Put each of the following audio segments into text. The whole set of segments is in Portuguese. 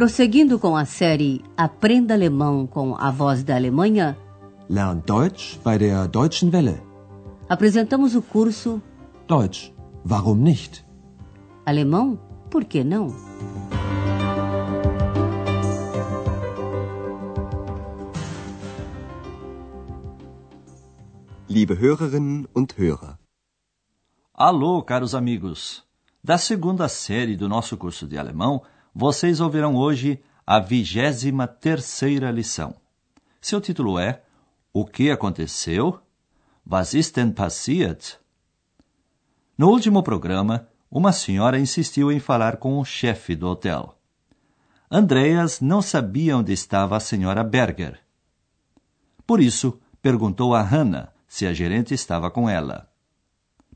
Prosseguindo com a série Aprenda Alemão com a Voz da Alemanha, Lern Deutsch bei der Deutschen Welle. apresentamos o curso Deutsch, warum nicht? Alemão, por que não? Liebe Hörerinnen und Hörer. Alô, caros amigos! Da segunda série do nosso curso de alemão, vocês ouvirão hoje a vigésima terceira lição. Seu título é O que aconteceu? Was ist denn passiert? No último programa, uma senhora insistiu em falar com o chefe do hotel. Andreas não sabia onde estava a senhora Berger. Por isso, perguntou a Hannah se a gerente estava com ela.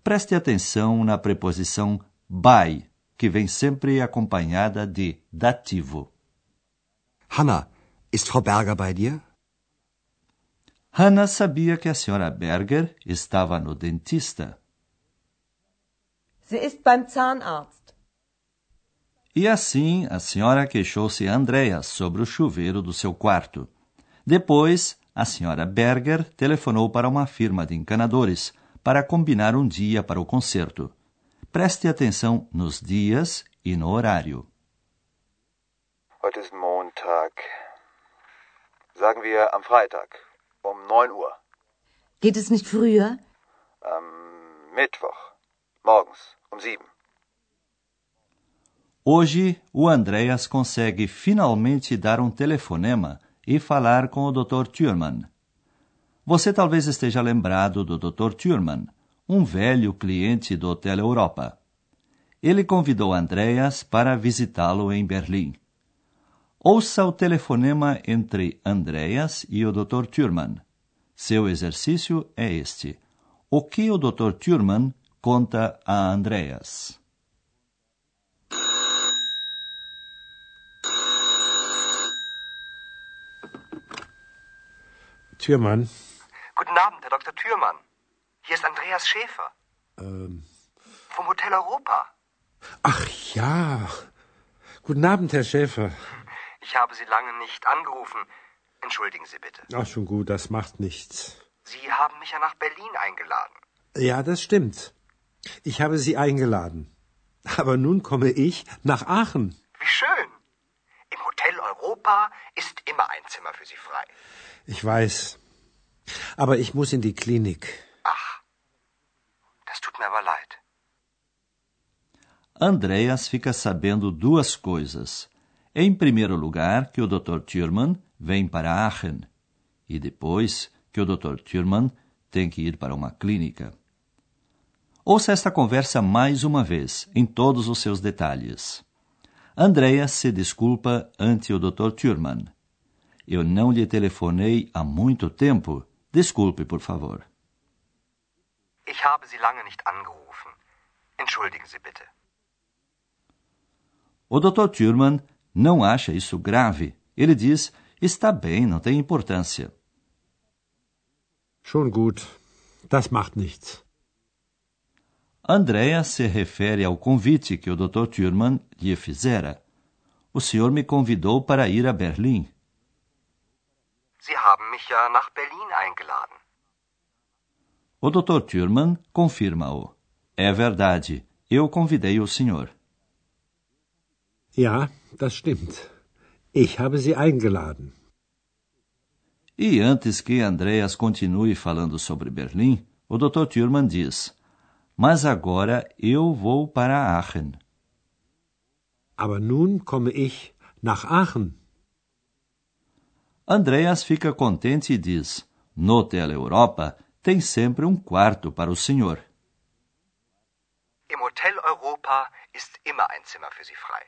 Preste atenção na preposição by, que vem sempre acompanhada de dativo. Hanna, ist Frau Berger bei dir? Hannah sabia que a senhora Berger estava no dentista. Sie ist beim Zahnarzt. E assim a senhora queixou-se a Andreas sobre o chuveiro do seu quarto. Depois, a senhora Berger telefonou para uma firma de encanadores para combinar um dia para o concerto. Preste atenção nos dias e no horário. Heute ist Montag. Sagen wir am Freitag um 9 Uhr. Geht es nicht früher? Am Mittwoch morgens um 7. Hoje, o Andreas consegue finalmente dar um telefonema e falar com o Dr. Thurman. Você talvez esteja lembrado do Dr. Thurman, um velho cliente do Hotel Europa. Ele convidou Andreas para visitá-lo em Berlim. Ouça o telefonema entre Andreas e o Dr. Thurman. Seu exercício é este. O que o Dr. Thurman conta a Andreas? Türmann. Guten Abend, Herr Dr. Thürmann. Hier ist Andreas Schäfer. Ähm. Vom Hotel Europa. Ach ja. Guten Abend, Herr Schäfer. Ich habe Sie lange nicht angerufen. Entschuldigen Sie bitte. Ach, schon gut, das macht nichts. Sie haben mich ja nach Berlin eingeladen. Ja, das stimmt. Ich habe Sie eingeladen. Aber nun komme ich nach Aachen. Wie schön. Im Hotel Europa ist immer ein Zimmer für Sie frei. Ich weiß. Aber ich muss in die Klinik. Tut mir aber leid. Andreas fica sabendo duas coisas. Em primeiro lugar, que o Dr. Thurman vem para Aachen. E depois, que o Dr. Thurman tem que ir para uma clínica. Ouça esta conversa mais uma vez, em todos os seus detalhes. Andreas se desculpa ante o Dr. Thurman. Eu não lhe telefonei há muito tempo. Desculpe, por favor. Ich habe Sie lange nicht angerufen. Entschuldigen Sie bitte. O Dr. Thurman não acha isso grave. Ele diz: está bem, não tem importância. Schon gut. Das macht nichts. Andrea se refere ao convite que o Dr. Thurman lhe fizera. O senhor me convidou para ir a Berlim. Sie haben mich ja nach Berlin eingeladen. O Dr. Thurman confirma-o. É verdade, eu convidei o senhor. Ja, das stimmt. Ich habe Sie eingeladen. E antes que Andreas continue falando sobre Berlim, o Dr. Thurman diz: Mas agora eu vou para Aachen. Aber nun komme ich nach Aachen. Andreas fica contente e diz: No Hotel Europa tem sempre um quarto para o senhor. Im Hotel Europa ist immer ein Zimmer für Sie frei.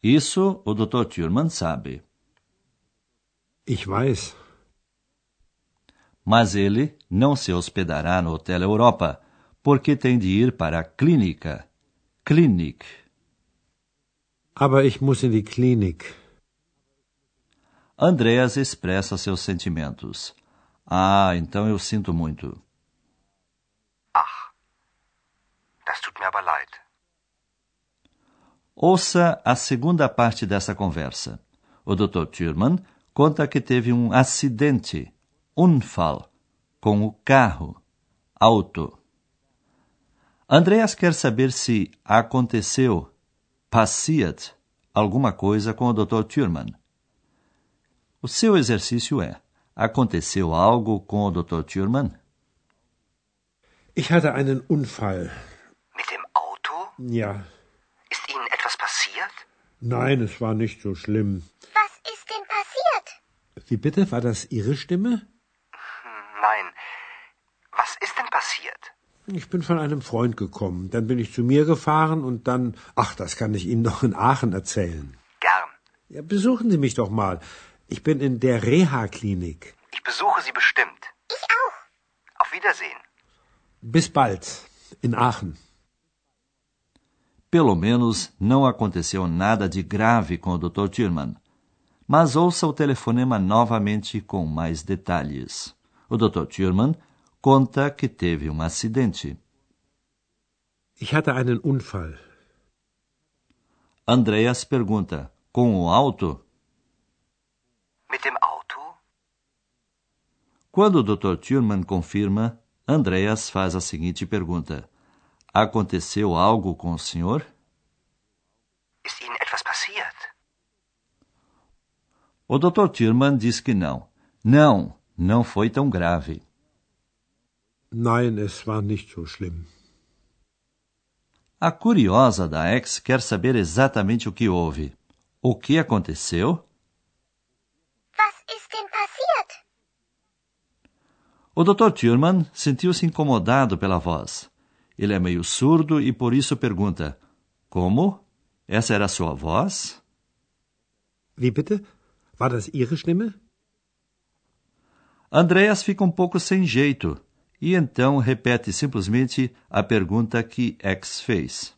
Isso o Dr. Thurman sabe. Ich weiß. Mas ele não se hospedará no Hotel Europa, porque tem de ir para a clínica. Klinik. Aber ich muss in die Klinik. Andreas expressa seus sentimentos. Ah, então eu sinto muito. Ach, das tut mir aber leid. Ouça a segunda parte dessa conversa. O Dr. Thurman conta que teve um acidente, Unfall, com o carro, auto. Andreas quer saber se aconteceu, passiert, alguma coisa com o Dr. Thurman. O seu exercício é: aconteceu algo com o Dr. Thurman? Ich hatte einen Unfall. Mit dem Auto? Ja. Ist Ihnen etwas passiert? Nein, es war nicht so schlimm. Was ist denn passiert? Wie bitte? War das Ihre Stimme? Nein. Was ist denn passiert? Ich bin von einem Freund gekommen. Dann bin ich zu mir gefahren und dann. Ach, das kann ich Ihnen noch in Aachen erzählen. Gern. Ja, besuchen Sie mich doch mal. Ich bin in der Reha-Klinik. Ich besuche Sie bestimmt. Ich auch. Auf Wiedersehen. Bis bald. In Aachen. Pelo menos não aconteceu nada de grave com o Dr. Tierman. Mas ouça o telefonema novamente com mais detalhes. O Dr. Tierman conta que teve um acidente. Ich hatte einen Unfall. Andreas pergunta: com o auto? Mit dem Auto? Quando o Dr. Thurman confirma, Andreas faz a seguinte pergunta: Aconteceu algo com o senhor? Ist Ihnen etwas passiert? O Dr. Thurman diz que não. Não, não foi tão grave. Nein, es war nicht so schlimm. A curiosa da ex quer saber exatamente o que houve. O que aconteceu? Was ist denn passiert? O Dr. Thurman sentiu-se incomodado pela voz. Ele é meio surdo e por isso pergunta: Como? Essa era a sua voz? Wie bitte? War das Ihre Stimme? Andreas fica um pouco sem jeito e então repete simplesmente a pergunta que X fez.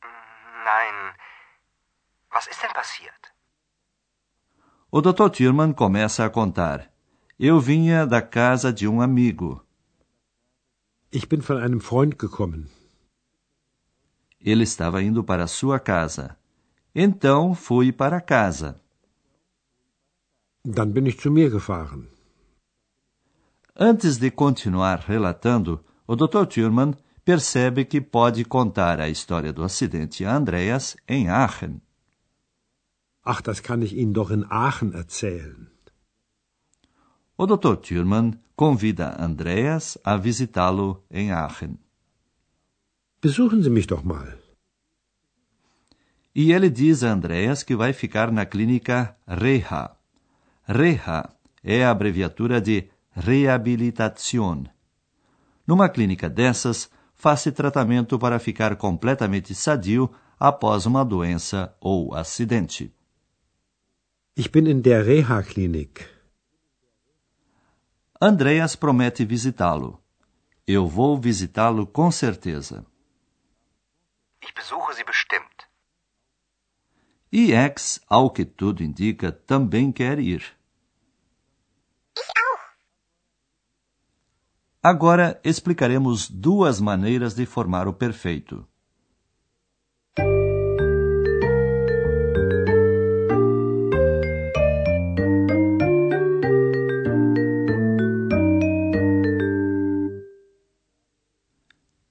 Nein. Was ist denn passiert? O Dr. Thurman começa a contar. Eu vinha da casa de um amigo. Ich bin von einem Freund gekommen. Ele estava indo para sua casa. Então fui para casa. Dann bin ich zu mir gefahren. Antes de continuar relatando, o Dr. Thurman percebe que pode contar a história do acidente a Andreas em Aachen. Ach, das kann ich Ihnen doch in Aachen erzählen. O Dr. Thurman convida Andreas a visitá-lo em Aachen. Besuchen Sie mich doch mal. E ele diz a Andreas que vai ficar na clínica Reha. Reha é a abreviatura de Reabilitación. Numa clínica dessas, faz-se tratamento para ficar completamente sadio após uma doença ou acidente. Ich bin in der Reha-Klinik. Andreas promete visitá-lo. Eu vou visitá-lo com certeza. Ich besuche Sie bestimmt. E X, ao que tudo indica, também quer ir. Ich auch. Agora explicaremos duas maneiras de formar o perfeito.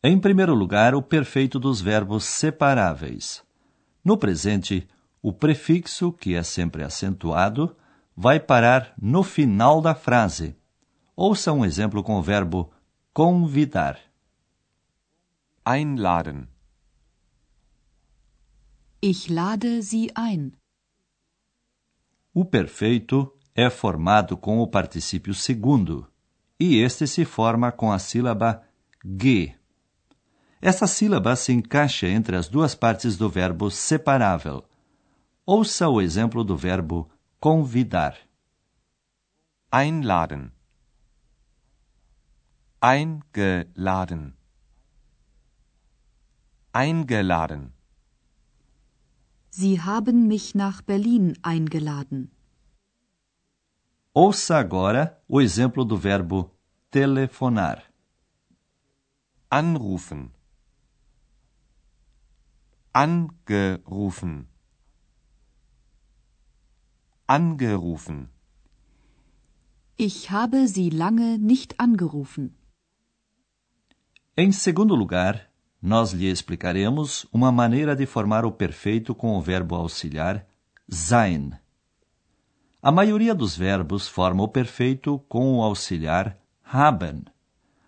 Em primeiro lugar, o perfeito dos verbos separáveis. No presente, o prefixo, que é sempre acentuado, vai parar no final da frase. Ouça um exemplo com o verbo convidar. Einladen. Ich lade Sie ein. O perfeito é formado com o particípio segundo, e este se forma com a sílaba ge. Essa sílaba se encaixa entre as duas partes do verbo separável. Ouça o exemplo do verbo convidar. Einladen. Eingeladen. Eingeladen. Sie haben mich nach Berlin eingeladen. Ouça agora o exemplo do verbo telefonar. Anrufen. Angerufen. Angerufen. Ich habe Sie lange nicht angerufen. Em segundo lugar, nós lhe explicaremos uma maneira de formar o perfeito com o verbo auxiliar sein. A maioria dos verbos forma o perfeito com o auxiliar haben,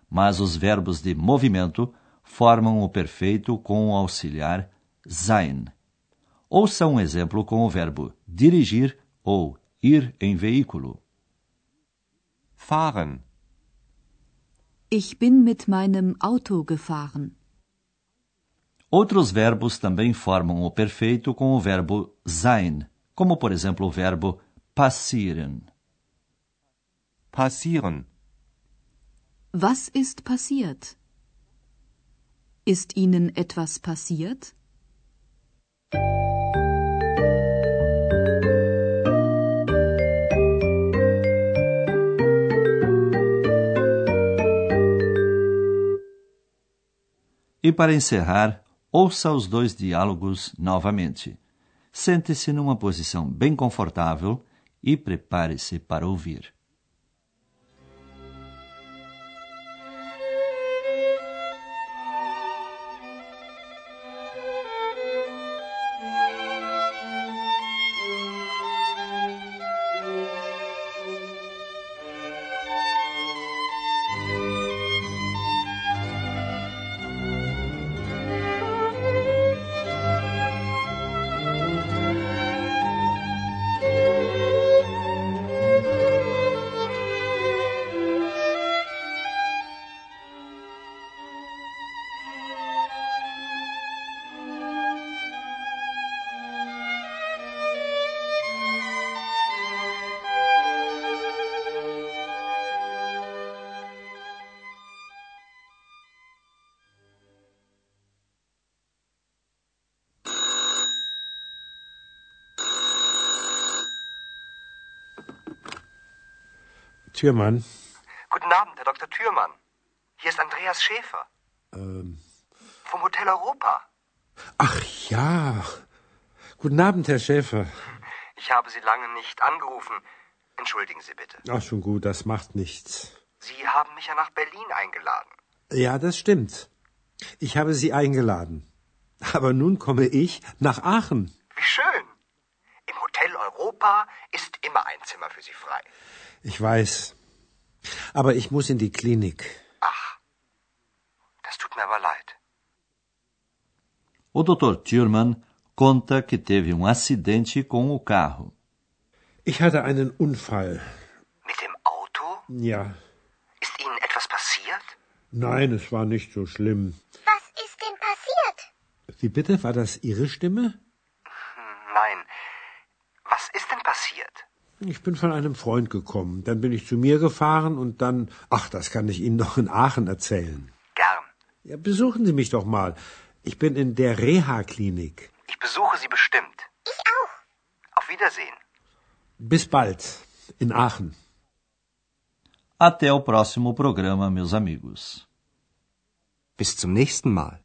mas os verbos de movimento formam o perfeito com o auxiliar sein. Ouça um exemplo com o verbo dirigir ou ir em veículo. Fahren. Ich bin mit meinem Auto gefahren. Outros verbos também formam o perfeito com o verbo sein, como por exemplo o verbo passieren. Passieren. Was ist passiert? Ist Ihnen etwas passiert? E para encerrar, ouça os dois diálogos novamente. Sente-se numa posição bem confortável e prepare-se para ouvir. Türmann. Guten Abend, Herr Dr. Thürmann. Hier ist Andreas Schäfer. Ähm. Vom Hotel Europa. Ach ja. Guten Abend, Herr Schäfer. Ich habe Sie lange nicht angerufen. Entschuldigen Sie bitte. Ach, schon gut, das macht nichts. Sie haben mich ja nach Berlin eingeladen. Ja, das stimmt. Ich habe Sie eingeladen. Aber nun komme ich nach Aachen. Wie schön. Im Hotel Europa ist immer ein Zimmer für Sie frei. Ich weiß. Aber ich muss in die Klinik. Ach, das tut mir aber leid. O Dr. Thurman conta que teve um acidente com o carro. Ich hatte einen Unfall. Mit dem Auto? Ja. Ist Ihnen etwas passiert? Nein, es war nicht so schlimm. Was ist denn passiert? Wie bitte? War das Ihre Stimme? Nein. Was ist denn passiert? Ich bin von einem Freund gekommen. Dann bin ich zu mir gefahren und dann. Ach, das kann ich Ihnen noch in Aachen erzählen. Gern. Ja, besuchen Sie mich doch mal. Ich bin in der Reha-Klinik. Ich besuche Sie bestimmt. Ich auch. Auf Wiedersehen. Bis bald. In Aachen. Até o próximo programa, meus amigos. Bis zum nächsten Mal.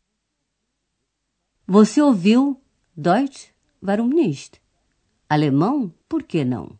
Você ouviu Deutsch? Warum nicht? Alemão? Por que não?